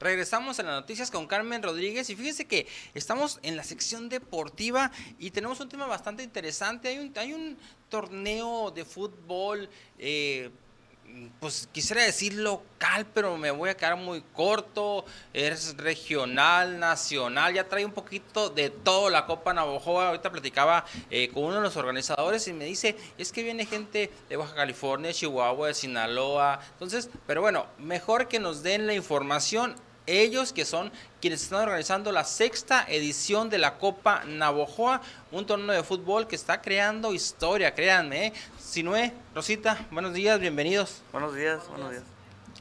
Regresamos a las noticias con Carmen Rodríguez y fíjense que estamos en la sección deportiva y tenemos un tema bastante interesante. Hay un, hay un torneo de fútbol, eh, pues quisiera decir local, pero me voy a quedar muy corto. Es regional, nacional, ya trae un poquito de todo la Copa Navajoa. Ahorita platicaba eh, con uno de los organizadores y me dice, es que viene gente de Baja California, Chihuahua, de Sinaloa. Entonces, pero bueno, mejor que nos den la información ellos que son quienes están organizando la sexta edición de la Copa Navojoa, un torneo de fútbol que está creando historia, créanme. ¿eh? Sinue, Rosita, buenos días, bienvenidos. Buenos días, buenos días.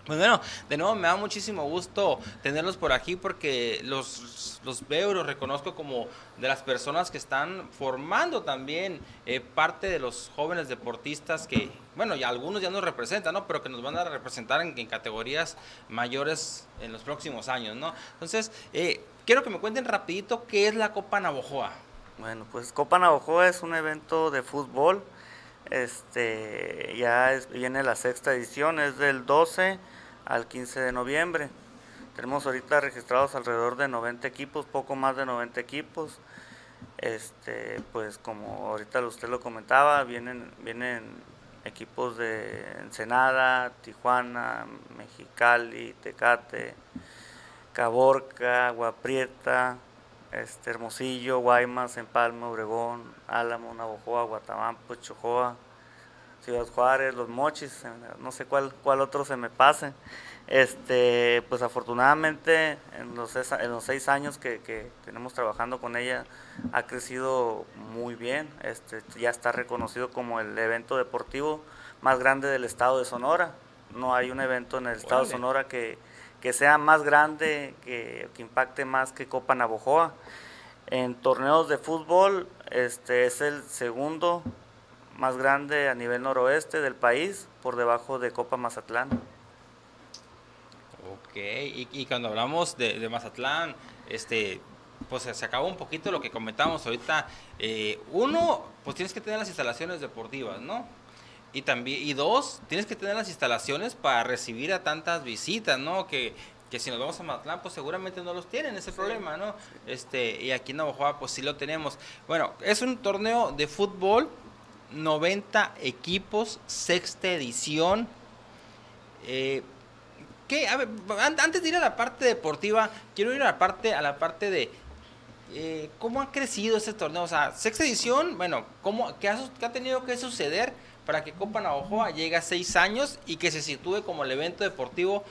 Pues bueno, de nuevo me da muchísimo gusto tenerlos por aquí porque los, los veo y los reconozco como de las personas que están formando también eh, parte de los jóvenes deportistas que, bueno, ya algunos ya nos representan, ¿no? Pero que nos van a representar en, categorías mayores en los próximos años, ¿no? Entonces, eh, quiero que me cuenten rapidito qué es la Copa Navojoa. Bueno, pues Copa Navojoa es un evento de fútbol. Este, ya viene la sexta edición, es del 12 al 15 de noviembre. Tenemos ahorita registrados alrededor de 90 equipos, poco más de 90 equipos. Este, pues como ahorita usted lo comentaba, vienen, vienen equipos de Ensenada, Tijuana, Mexicali, Tecate, Caborca, Guaprieta, este, Hermosillo, Guaymas, Empalme, Obregón, Álamo, Navojoa, Guatabampo, Chojoa, Ciudad Juárez, Los Mochis, no sé cuál, cuál otro se me pase. Este, pues afortunadamente en los, en los seis años que, tenemos trabajando con ella ha crecido muy bien. Este, ya está reconocido como el evento deportivo más grande del estado de Sonora. No hay un evento en el estado de Sonora que, sea más grande, que, que, impacte más que Copa Navojoa. En torneos de fútbol, este es el segundo más grande a nivel noroeste del país, por debajo de Copa Mazatlán. Ok, y, cuando hablamos de, Mazatlán, este, pues se acabó un poquito lo que comentábamos ahorita. Eh, uno, pues tienes que tener las instalaciones deportivas, ¿no? Y también, y dos, tienes que tener las instalaciones para recibir a tantas visitas, ¿no? Que, que si nos vamos a Mazatlán, pues seguramente no los tienen ese problema, ¿no? Este, y aquí en Navajoa, pues sí lo tenemos. Bueno, es un torneo de fútbol 90 equipos, sexta edición. Eh, ¿qué? antes de ir a la parte deportiva, quiero ir a la parte, a la parte de eh, cómo ha crecido este torneo. O sea, sexta edición, bueno, ¿cómo, qué, ha, ha tenido que suceder para que Copa Navajoa llegue a seis años y que se sitúe como el evento deportivo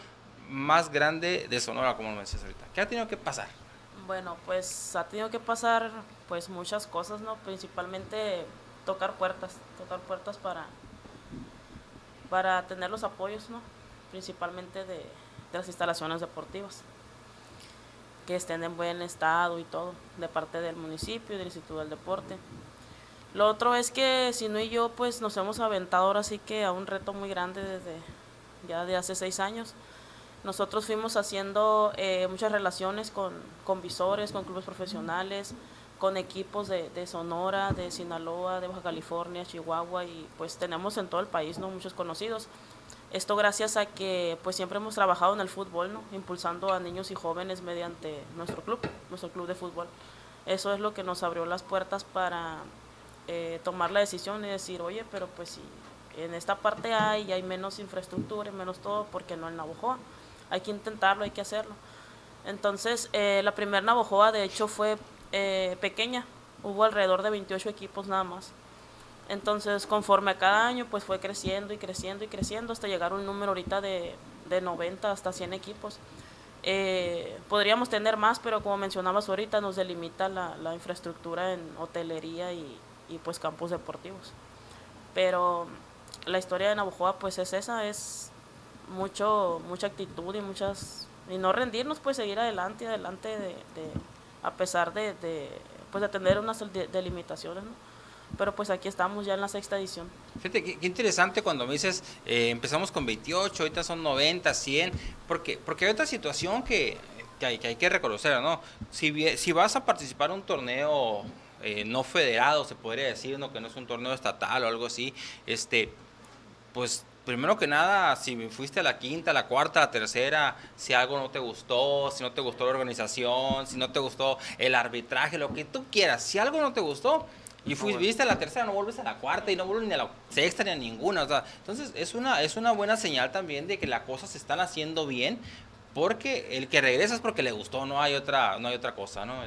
más grande de Sonora, como lo decías ahorita? ¿Qué ha tenido que pasar? Bueno, pues ha tenido que pasar pues muchas cosas, ¿no? Principalmente tocar puertas, tocar puertas para, para tener los apoyos, ¿no? principalmente de, las instalaciones deportivas, que estén en buen estado y todo, de parte del municipio, del Instituto del Deporte. Lo otro es que si no y yo, pues nos hemos aventado ahora sí que a un reto muy grande desde ya de hace seis años. Nosotros fuimos haciendo eh, muchas relaciones con, con visores, con clubes profesionales, con equipos de, de, Sonora, de Sinaloa, de Baja California, Chihuahua y pues tenemos en todo el país ¿no? muchos conocidos. Esto gracias a que pues siempre hemos trabajado en el fútbol, ¿no? impulsando a niños y jóvenes mediante nuestro club, nuestro club de fútbol. Eso es lo que nos abrió las puertas para eh, tomar la decisión y decir, oye, pero pues si en esta parte hay, hay menos infraestructura y menos todo, porque no en Navojoa? Hay que intentarlo, hay que hacerlo. Entonces, eh, la primera Navojoa de hecho fue eh, pequeña, hubo alrededor de 28 equipos nada más. Entonces, conforme a cada año, pues fue creciendo y creciendo y creciendo hasta llegar a un número ahorita de, de 90 hasta 100 equipos. Eh, podríamos tener más, pero como mencionabas ahorita, nos delimita la, la infraestructura en hotelería y, y, pues campos deportivos. Pero la historia de Navajoa pues es esa, es mucho, mucha actitud y muchas y no rendirnos, pues seguir adelante, adelante de a pesar de, de, pues de tener unas delimitaciones, ¿no? Pero pues aquí estamos ya en la sexta edición. Fíjate, qué, interesante cuando me dices, eh, empezamos con 28, ahorita son 90, 100, porque, porque hay otra situación que, que, hay, que hay que reconocer, ¿no? Si, si vas a participar en un torneo eh, no federado, se podría decir, ¿no? Que no es un torneo estatal o algo así, este, pues primero que nada, si fuiste a la quinta, a la cuarta, a la tercera, si algo no te gustó, si no te gustó la organización, si no te gustó el arbitraje, lo que tú quieras, si algo no te gustó, y fuiste a la tercera, no vuelves a la cuarta y no vuelves ni a la sexta ni a ninguna. O sea, entonces es una, es una buena señal también de que las cosas se están haciendo bien, porque el que regresa es porque le gustó, no hay otra, no hay otra cosa, ¿no?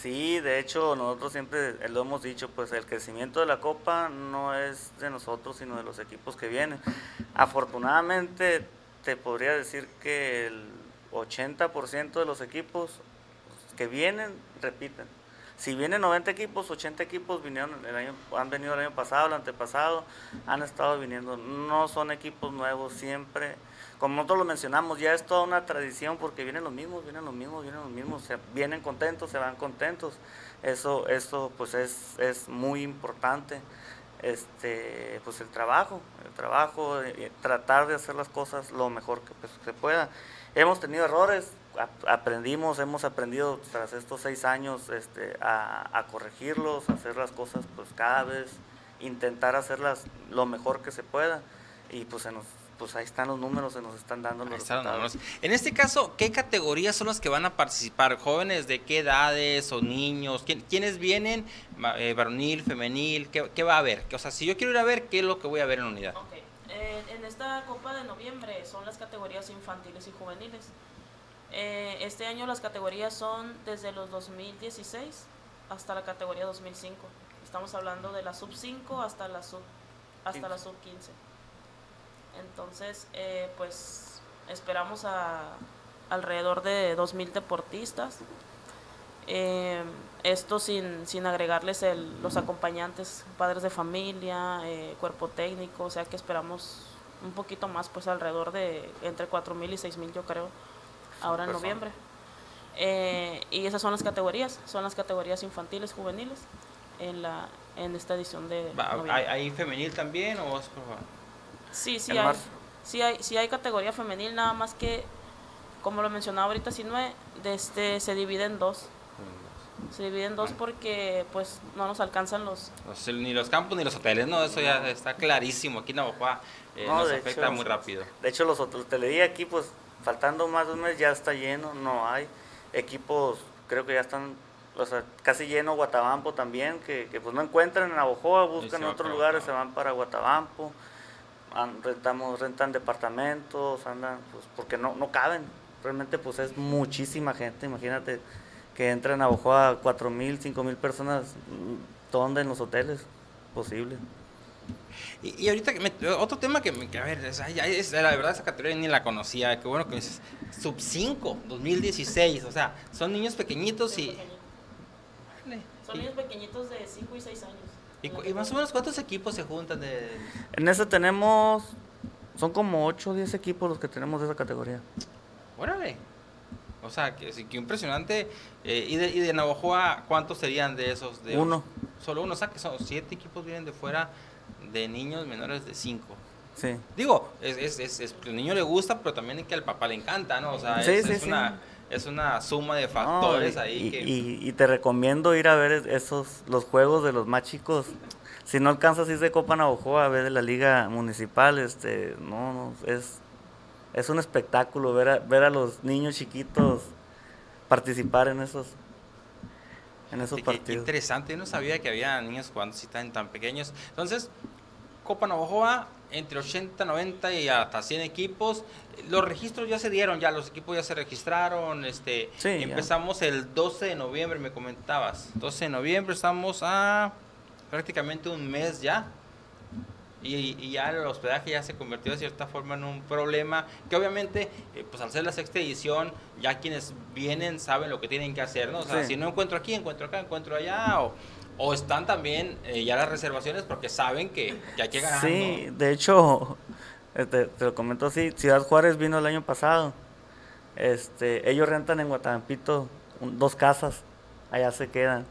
Sí, de hecho nosotros siempre lo hemos dicho, pues el crecimiento de la Copa no es de nosotros, sino de los equipos que vienen. Afortunadamente te podría decir que el 80% de los equipos que vienen repiten. Si vienen 90 equipos, 80 equipos vinieron el año, han venido el año pasado, el antepasado, han estado viniendo. No son equipos nuevos, siempre como nosotros lo mencionamos, ya es toda una tradición porque vienen los mismos, vienen los mismos, vienen los mismos, se, vienen contentos, se van contentos. Eso, eso pues es, es muy importante. Este, pues el trabajo, el trabajo, eh, tratar de hacer las cosas lo mejor que pues, se pueda. Hemos tenido errores, aprendimos, hemos aprendido tras estos seis años este, a, a corregirlos, hacer las cosas pues cada vez, intentar hacerlas lo mejor que se pueda y pues se nos pues ahí están los números, se nos están dando los resultados. En este caso, ¿qué categorías son las que van a participar? ¿Jóvenes de qué edades o niños? ¿Quiénes vienen? Eh, ¿Varonil, femenil? ¿qué, va a haber? O sea, si yo quiero ir a ver, ¿qué es lo que voy a ver en la unidad? Eh, en esta Copa de Noviembre son las categorías infantiles y juveniles. Eh, este año las categorías son desde los 2016 hasta la categoría 2005. Estamos hablando de la sub 5 hasta la sub hasta la sub 15. Entonces, eh, pues esperamos a alrededor de 2.000 deportistas. Eh, esto sin, sin agregarles el, los acompañantes, padres de familia, eh, cuerpo técnico, o sea que esperamos un poquito más, pues alrededor de entre 4.000 y 6.000 yo creo, ahora en noviembre. y esas son las categorías, son las categorías infantiles, juveniles, en, la, en esta edición de... ¿Hay, ¿Hay, femenil también o es Sí, sí hay, sí hay, sí hay categoría femenil, nada más que, como lo mencionaba ahorita Sinue, de este, se divide en dos. Se divide en dos porque pues no nos alcanzan los... Ni los campos ni los hoteles, no, eso ya está clarísimo. Aquí en Navajo eh, nos afecta muy rápido. De hecho, los hotelería aquí, pues faltando más de un mes ya está lleno, no hay. Equipos, creo que ya están o sea, casi lleno Guatabampo también, que, que pues no encuentran en Navojoa, buscan en otros lugares, se van para Guatabampo rentamos, rentan departamentos, andan, pues porque no, no caben. Realmente pues es muchísima gente, imagínate que entran a Ojoa cuatro mil, cinco mil personas, ¿dónde en los hoteles? Posible. Y, ahorita, otro tema que, me, a ver, es, la verdad esa categoría ni la conocía, qué bueno que dices, sub 5, 2016, o sea, son niños pequeñitos y... Son niños pequeñitos de 5 y 6 años. ¿Y, más o menos cuántos equipos se juntan de...? En ese tenemos, son como 8 o 10 equipos los que tenemos de esa categoría. Órale. O sea, que, que impresionante. Eh, ¿y, de, ¿Y de Navajoa cuántos serían de esos? De uno. Solo uno, o sea que son 7 equipos vienen de fuera de niños menores de 5. Sí. Digo, es, es, es, el niño le gusta, pero también es que al papá le encanta, ¿no? O sea, es, es una es una suma de factores ahí. Y, y, te recomiendo ir a ver esos los juegos de los más chicos. Si no alcanzas ir de Copa Navajo a ver de la liga municipal, este, no, no es, es un espectáculo ver a, ver a los niños chiquitos participar en esos en esos partidos. interesante, yo no sabía que había niños jugando si tan, tan pequeños. Entonces, Copa Navajoa entre 80, 90 y hasta 100 equipos. Los registros ya se dieron, ya los equipos ya se registraron. Este, empezamos el 12 de noviembre, me comentabas. 12 de noviembre, estamos a prácticamente un mes ya. Y, ya el hospedaje ya se convirtió de cierta forma en un problema que obviamente eh, pues al ser la sexta edición ya quienes vienen saben lo que tienen que hacer no o sea si no encuentro aquí encuentro acá encuentro allá o o están también eh, ya las reservaciones porque saben que, que hay que ganar. Sí, de hecho, este, te lo comento así, Ciudad Juárez vino el año pasado. Este, ellos rentan en Guatampito dos casas, allá se quedan.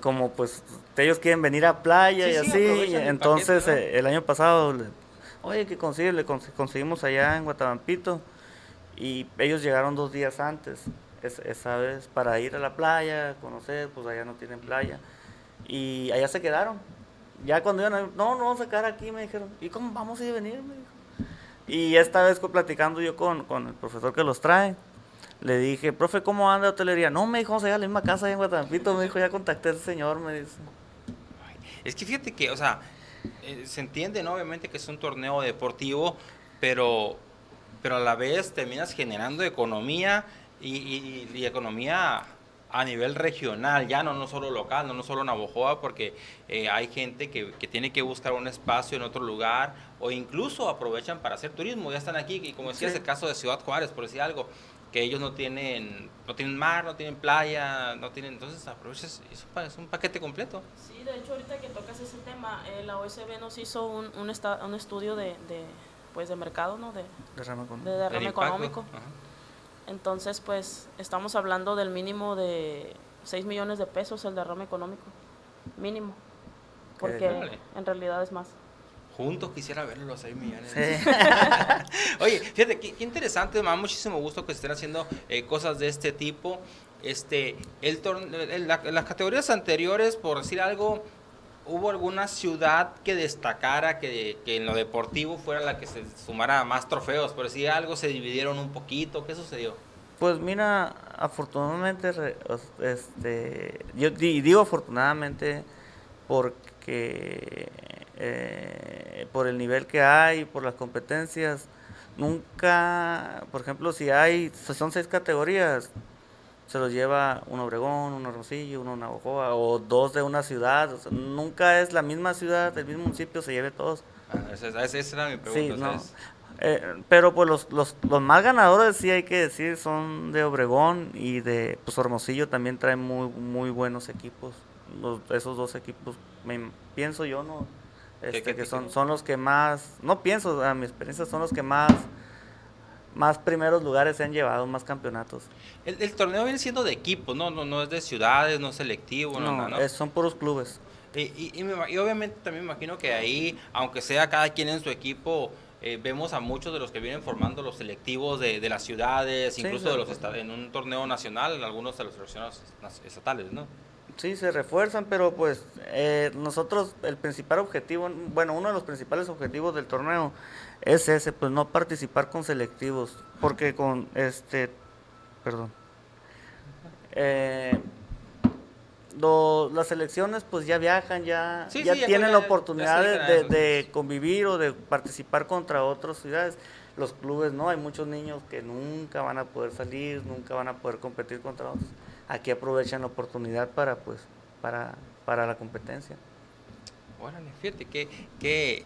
Como pues ellos quieren venir a playa y así, entonces el, eh, el año pasado, oye, que consigue, le conseguimos allá en Guatampito y ellos llegaron dos días antes esa vez para ir a la playa, conocer, pues allá no tienen playa. Y allá se quedaron. Ya cuando iban a no, no vamos a sacar aquí, me dijeron, ¿y cómo vamos a ir a venir? Me dijo. Y esta vez platicando yo con, con el profesor que los trae, le dije, profe, ¿cómo anda la hotelería? No, me dijo, vamos a ir a la misma casa en Guatampito. Me dijo, ya contacté al señor, me dice. Es que fíjate que, o sea, eh, se entiende, ¿no? Obviamente que es un torneo deportivo, pero, pero a la vez terminas generando economía y, y- y economía a nivel regional, ya no, no solo local, no, no solo Navojoa, porque eh, hay gente que, que tiene que buscar un espacio en otro lugar o incluso aprovechan para hacer turismo, ya están aquí, y como decías, Sí. el caso de Ciudad Juárez, por decir algo, que ellos no tienen, no tienen mar, no tienen playa, no tienen, entonces aprovechas, es un, pa- es un paquete completo. Sí, de hecho ahorita que tocas ese tema, eh, la OSB nos hizo un, un, esta- un estudio de, de, pues de mercado, ¿no? De, derrame económico. ajá. Entonces, pues estamos hablando del mínimo de 6 millones de pesos el derrame económico. Mínimo. Porque en realidad es más. Juntos quisiera verlo los 6 millones. Sí. Oye, fíjate, qué, qué interesante, me da muchísimo gusto que se estén haciendo eh, cosas de este tipo. Este, el la- las categorías anteriores, por decir algo, ¿hubo alguna ciudad que destacara que, que en lo deportivo fuera la que se sumara más trofeos? Por decir algo, se dividieron un poquito, ¿qué sucedió? Pues mira, afortunadamente, este, yo di- digo afortunadamente porque eh, por el nivel que hay, por las competencias, nunca, por ejemplo, si hay, son seis categorías, se los lleva un Obregón, un Hermosillo, uno Navajoa o dos de una ciudad, o sea, nunca es la misma ciudad, el mismo municipio se lleve todos. Ah, esa, esa- esa era mi Sí, pregunta. no. ¿sabes? Eh, pero pues los, los, los más ganadores, sí hay que decir, son de Obregón y de pues Hermosillo también trae muy, muy buenos equipos. Los- esos dos equipos, me, pienso yo, ¿no? Este, qué que son, son los que más, no pienso, a mi experiencia, son los que más, más primeros lugares se han llevado, más campeonatos. El, el torneo viene siendo de equipos, ¿no? No, no es de ciudades, no es selectivo, no, No, no, es- son puros clubes. Y, y- y me y obviamente también me imagino que ahí, aunque sea cada quien en su equipo, eh, vemos a muchos de los que vienen formando los selectivos de, de las ciudades, Sí, incluso se de los en un torneo nacional, algunos de los seleccionados estatales, ¿no? Sí, se refuerzan, pero pues eh, nosotros el principal objetivo, bueno, uno de los principales objetivos del torneo es ese, pues no participar con selectivos, porque con este, perdón, eh, las selecciones pues ya viajan, ya, Sí, ya sí, tienen la oportunidad de, de- convivir o de participar contra otras ciudades. Los clubes no, hay muchos niños que nunca van a poder salir, nunca van a poder competir contra otros. Aquí aprovechan la oportunidad para pues para, para la competencia. Órale, fíjate que... que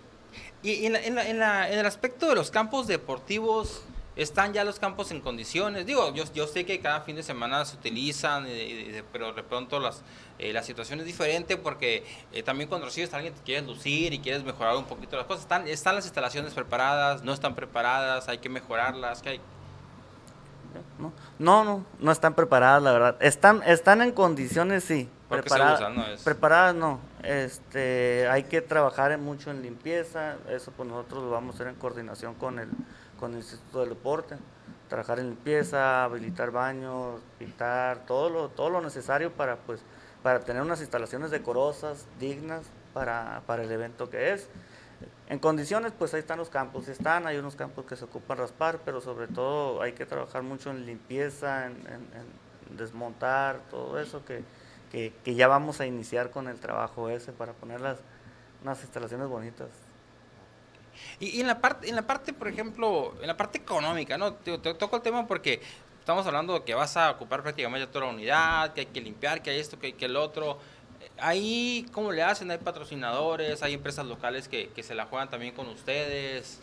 y, en, la- en la- en la- en el aspecto de los campos deportivos, ¿están ya los campos en condiciones? Digo, yo, yo sé que cada fin de semana se utilizan, y- y- pero de pronto las, eh, la situación es diferente porque eh, también cuando recibes alguien te quieres lucir y quieres mejorar un poquito las cosas. ¿Están, ¿Están las instalaciones preparadas? ¿No están preparadas? ¿Hay que mejorarlas? ¿Qué hay? ¿No? No, no, no están preparadas, la verdad. Están, están en condiciones, sí. Preparadas, preparadas no. Este, hay que trabajar mucho en limpieza. Eso pues nosotros lo vamos a hacer en coordinación con el, con el Instituto del Deporte. Trabajar en limpieza, habilitar baños, pintar, todo lo, todo lo necesario para pues, para tener unas instalaciones decorosas, dignas para, para el evento que es. En condiciones, pues ahí están los campos, están, hay unos campos que se ocupan raspar, pero sobre todo hay que trabajar mucho en limpieza, en, en- en desmontar, todo eso que, que, que ya vamos a iniciar con el trabajo ese para poner las, unas instalaciones bonitas. Y, y en la parte, en la parte, por ejemplo, en la parte económica, ¿no? Te, te toco el tema porque estamos hablando de que vas a ocupar prácticamente toda la unidad, que hay que limpiar, que hay esto, que hay que el otro. Ahí, ¿cómo le hacen? ¿Hay patrocinadores? ¿Hay empresas locales que, que se la juegan también con ustedes?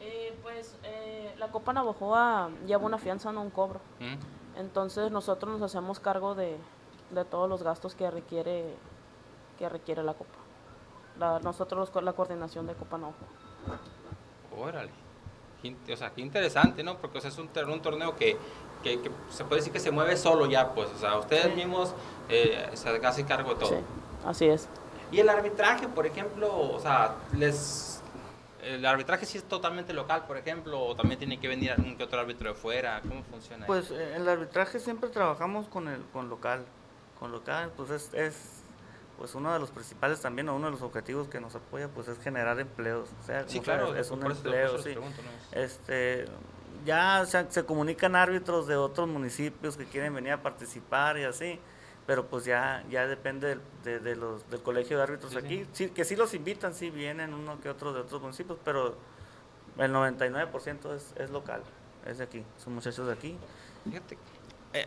Eh, pues eh, la Copa Navajoa lleva una fianza, no un cobro. ¿Mm? Entonces nosotros nos hacemos cargo de, de todos los gastos que requiere que requiere la Copa. La- nosotros la coordinación de Copa Navajoa. Órale. Qué O sea, qué interesante, ¿no? Porque o sea, es un, un torneo que, que- que se puede decir que se mueve solo ya, pues. O sea, ustedes Sí. mismos eh, se hacen cargo de todo. Sí, así es. Y el arbitraje, por ejemplo, o sea, les el arbitraje sí es totalmente local, por ejemplo, o también tiene que venir algún que otro árbitro de fuera, ¿cómo funciona? Pues eh, el arbitraje siempre trabajamos con el con local, con local, pues es, es pues uno de los principales también, o uno de los objetivos que nos apoya, pues es generar empleos. O sea, Sí, claro, es un empleo, sí. pregunto, ¿no? Es- Este, ya se, se comunican árbitros de otros municipios que quieren venir a participar y así, pero pues ya ya depende del, de, de los, del colegio de árbitros Sí, aquí. Sí, que sí los invitan, sí vienen uno que otro de otros municipios, pero el 99% es, es local, es de aquí, son muchachos de aquí. Fíjate, eh,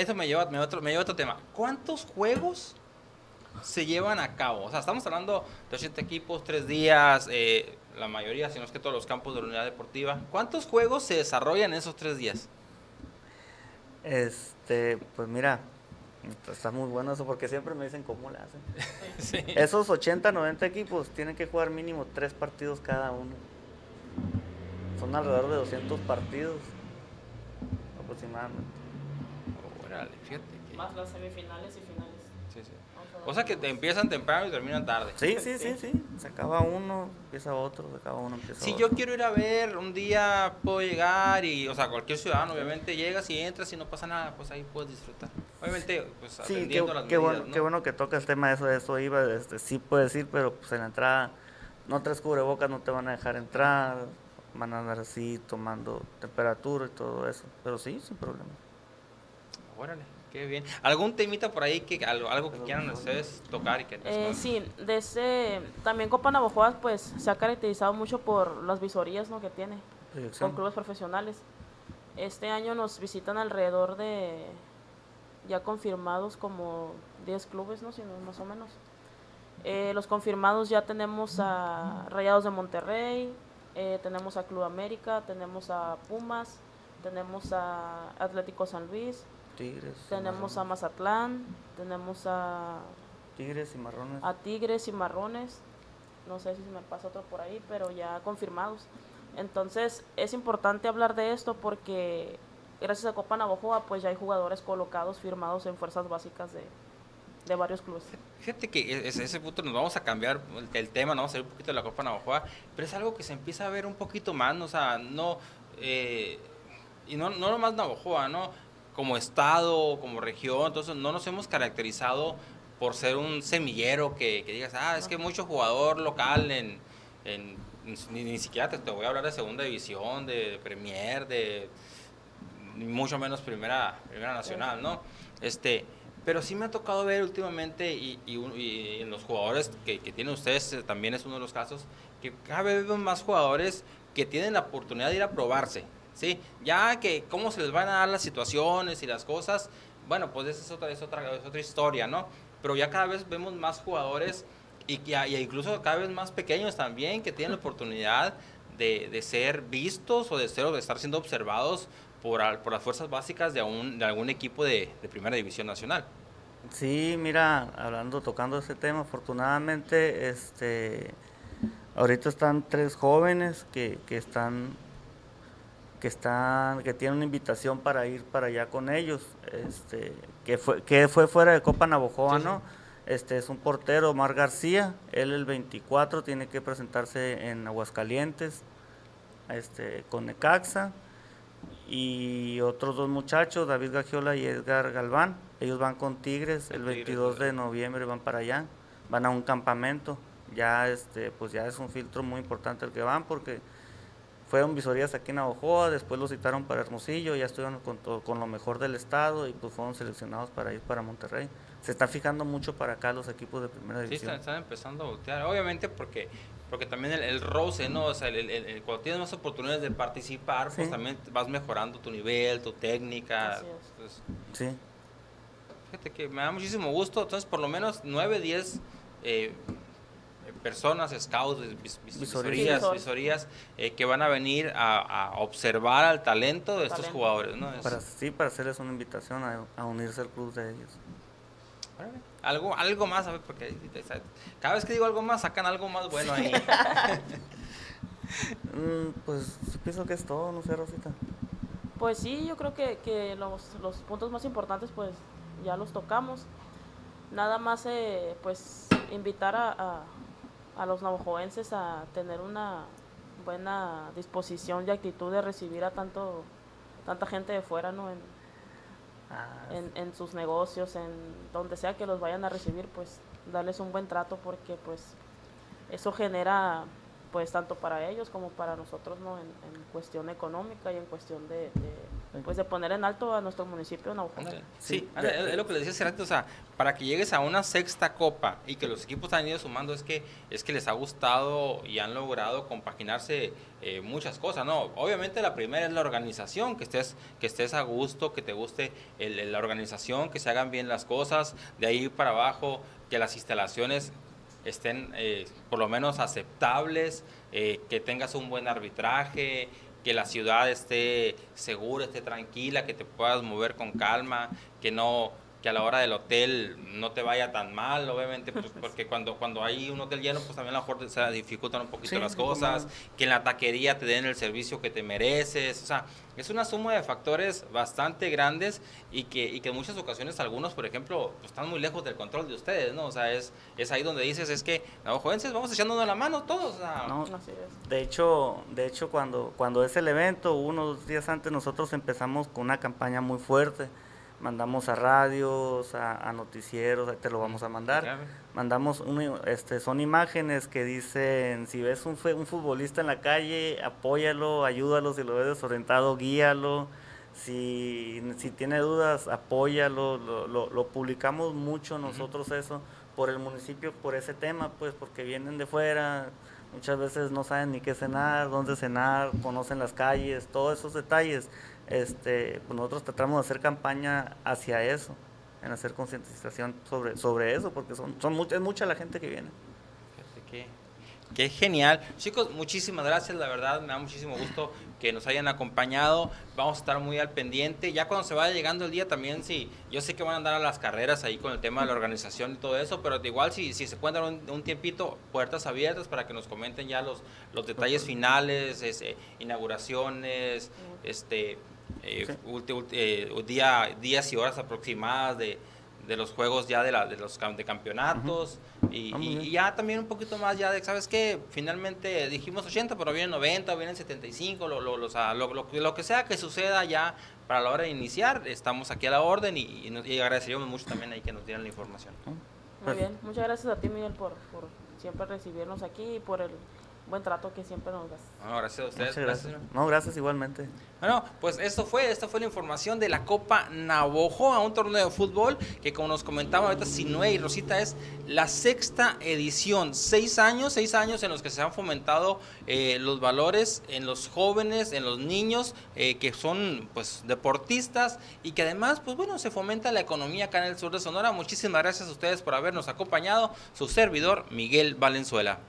eso me lleva, me, otro, me lleva a otro tema. ¿Cuántos juegos se llevan a cabo? O sea, estamos hablando de 80 equipos, tres días, eh, la mayoría, si no es que todos los campos de la unidad deportiva. ¿Cuántos juegos se desarrollan en esos tres días? Este, pues mira, está muy bueno eso porque siempre me dicen cómo le hacen. Sí. Esos 80, 90 equipos tienen que jugar mínimo tres partidos cada uno. Son alrededor de 200 partidos aproximadamente. Órale, fíjate que- Más las semifinales y finales. Sí, sí. Sea que te empiezan temprano y terminan tarde. Sí, sí, sí, sí. Se acaba uno, empieza otro, se acaba uno, empieza Si otro. yo quiero ir a ver, un día puedo llegar y, o sea, cualquier ciudadano, obviamente, llegas y entras y no pasa nada, pues ahí puedes disfrutar. Obviamente, pues Sí, qué, atendiendo las qué medidas, bueno, ¿no? qué bueno que toca el tema de eso, de eso iba, este, sí puedes ir, pero pues en la entrada no traes cubrebocas, no te van a dejar entrar, van a andar así tomando temperatura y todo eso, pero sí, sin problema. Órale, qué bien. ¿Algún temita por ahí, que algo, algo que quieran ustedes tocar y que Eh, sí, desde, también Copa Navajoa pues se ha caracterizado mucho por las visorías ¿no? que tiene Proyección. con clubes profesionales. Este año nos visitan alrededor de ya confirmados como 10 clubes, ¿no? Si no, más o menos. Eh, los confirmados ya tenemos a Rayados de Monterrey, eh, tenemos a Club América, tenemos a Pumas, tenemos a Atlético San Luis, Tigres. tenemos a. Mazatlán, tenemos a Tigres y marrones. a Tigres y Marrones. No sé si se me pasa otro por ahí, pero ya confirmados. Entonces es importante hablar de esto porque gracias a Copa Navajoa pues ya hay jugadores colocados, firmados en fuerzas básicas de, de varios clubes. Fíjate que e- ese, ese punto nos vamos a cambiar el, el tema, nos vamos a salir un poquito de la Copa Navajoa, pero es algo que se empieza a ver un poquito más, ¿no? o sea, no, eh, y no, no nomás Navajoa, ¿no? Como estado, como región, entonces no nos hemos caracterizado por ser un semillero que, que digas, ah, es que mucho jugador local en, en ni, ni siquiera te, te voy a hablar de segunda división, de Premier, de ni mucho menos primera, primera nacional, ¿no? Este, pero sí me ha tocado ver últimamente y, y en los jugadores que, que tienen ustedes eh, también es uno de los casos que cada vez vemos más jugadores que tienen la oportunidad de ir a probarse, ¿sí? Ya que cómo se les van a dar las situaciones y las cosas, bueno, pues esa es otra, es otra, es otra historia, ¿no? Pero ya cada vez vemos más jugadores y, y incluso cada vez más pequeños también que tienen la oportunidad de, de ser vistos o de, ser, o de estar siendo observados por, al- por las fuerzas básicas de, un- de algún equipo de, de primera división nacional. Sí, mira, hablando, tocando ese tema, afortunadamente, este, ahorita están tres jóvenes que, que están, que están, que tienen una invitación para ir para allá con ellos, este, que fue, que fue fuera de Copa Navojoa, Sí. ¿no? Este es un portero, Omar García, él el 24 tiene que presentarse en Aguascalientes, este, con Necaxa y otros dos muchachos, David Gagiola y Edgar Galván. Ellos van con Tigres el Tigres, 22 de noviembre, van para allá, van a un campamento. Ya este, pues ya es un filtro muy importante el que van porque fueron visorías aquí en Navajoa, después los citaron para Hermosillo, ya estuvieron con, todo- con lo mejor del estado y pues fueron seleccionados para ir para Monterrey. Se están fijando mucho para acá los equipos de primera Sí, división. están, están empezando a voltear. Obviamente porque porque también el, el roce, ¿no? O sea, el- el- el- cuando tienes más oportunidades de participar, pues Sí. también vas mejorando tu nivel, tu técnica. Así es. Entonces, Sí. fíjate que me da muchísimo gusto. Entonces, por lo menos 9, 10 eh, personas, scouts, vis- vis- Visorías. visorías, visorías, eh, que van a venir a, a observar al talento de estos Talento. jugadores, ¿no? Es- Para, sí, para hacerles una invitación a, a unirse al club de ellos. Algo, algo más, a ver, porque cada vez que digo algo más, sacan algo más bueno ahí. Mm, pues pienso que es todo, no sé, Rosita. Pues sí, yo creo que, que los, los puntos más importantes pues ya los tocamos. Nada más eh, pues invitar a, a, a los navajoenses a tener una buena disposición y actitud de recibir a tanto tanta gente de fuera, ¿no? En, Ah, en, en sus negocios, en donde sea que los vayan a recibir, pues darles un buen trato porque pues eso genera pues tanto para ellos como para nosotros no en, cuestión económica y en cuestión de, pues de poner en alto a nuestro municipio en Sí, es lo que le decía hace rato, o sea, para que llegues a una sexta copa y que los equipos han ido sumando es que es que les ha gustado y han logrado compaginarse eh, muchas cosas, ¿no? Obviamente la primera es la organización, que estés, que estés a gusto, que te guste la organización, que se hagan bien las cosas, de ahí para abajo, que las instalaciones estén eh, por lo menos aceptables, eh, que tengas un buen arbitraje, que la ciudad esté segura, esté tranquila, que te puedas mover con calma, que no que a la hora del hotel no te vaya tan mal, obviamente, pues, porque cuando, cuando hay un hotel lleno, pues también a lo mejor se dificultan un poquito las cosas, que en la taquería te den el servicio que te mereces, o sea, es una suma de factores bastante grandes y que, y que en muchas ocasiones algunos, por ejemplo, pues, están muy lejos del control de ustedes, ¿no? O sea, es, es ahí donde dices, es que, no, jóvenes, vamos echándonos la mano todos. no, de hecho, de hecho cuando, cuando es el evento, unos días antes nosotros empezamos con una campaña muy fuerte mandamos a radios, a, noticieros, ahí te lo vamos a mandar. Mandamos, este, son imágenes que dicen, si ves un, un futbolista en la calle, apóyalo, ayúdalo, si lo ves desorientado, guíalo. Si, si tiene dudas, apóyalo. Lo, lo, publicamos mucho nosotros eso por el municipio, por ese tema, pues porque vienen de fuera, muchas veces no saben ni qué cenar, dónde cenar, conocen las calles, todos esos detalles este, pues nosotros tratamos de hacer campaña hacia eso, en hacer concientización sobre, sobre eso, porque son, son mucha, es mucha la gente que viene. Qué, qué genial. Chicos, muchísimas gracias, la verdad, me da muchísimo gusto que nos hayan acompañado. Vamos a estar muy al pendiente. Ya cuando se vaya llegando el día también, sí, yo sé que van a andar a las carreras ahí con el tema de la organización y todo eso, pero igual si, si se cuentan un, tiempito, puertas abiertas para que nos comenten ya los, los detalles finales, inauguraciones, este eh, eh, día, días y horas aproximadas de, de los juegos ya de, la, de los de campeonatos y, ah, ya también un poquito más ya de, ¿sabes qué? Finalmente dijimos 80, pero vienen 90, vienen 75, lo, lo, lo, lo, que sea que suceda ya para la hora de iniciar, estamos aquí a la orden y, y, agradeceríamos mucho también ahí que nos dieran la información. Muy bien, muchas gracias a ti Miguel por, por siempre recibirnos aquí y por el buen trato que siempre nos das. gracias a ustedes. Gracias. No, gracias igualmente. Bueno, pues esto fue, esta fue la información de la Copa Navojo a un torneo de fútbol que como nos comentaba ahorita Sinue y Rosita es la sexta edición. Seis años, seis años en los que se han fomentado eh, los valores en los jóvenes, en los niños eh, que son pues deportistas y que además pues bueno se fomenta la economía acá en el sur de Sonora. Muchísimas gracias a ustedes por habernos acompañado. Su servidor Miguel Valenzuela.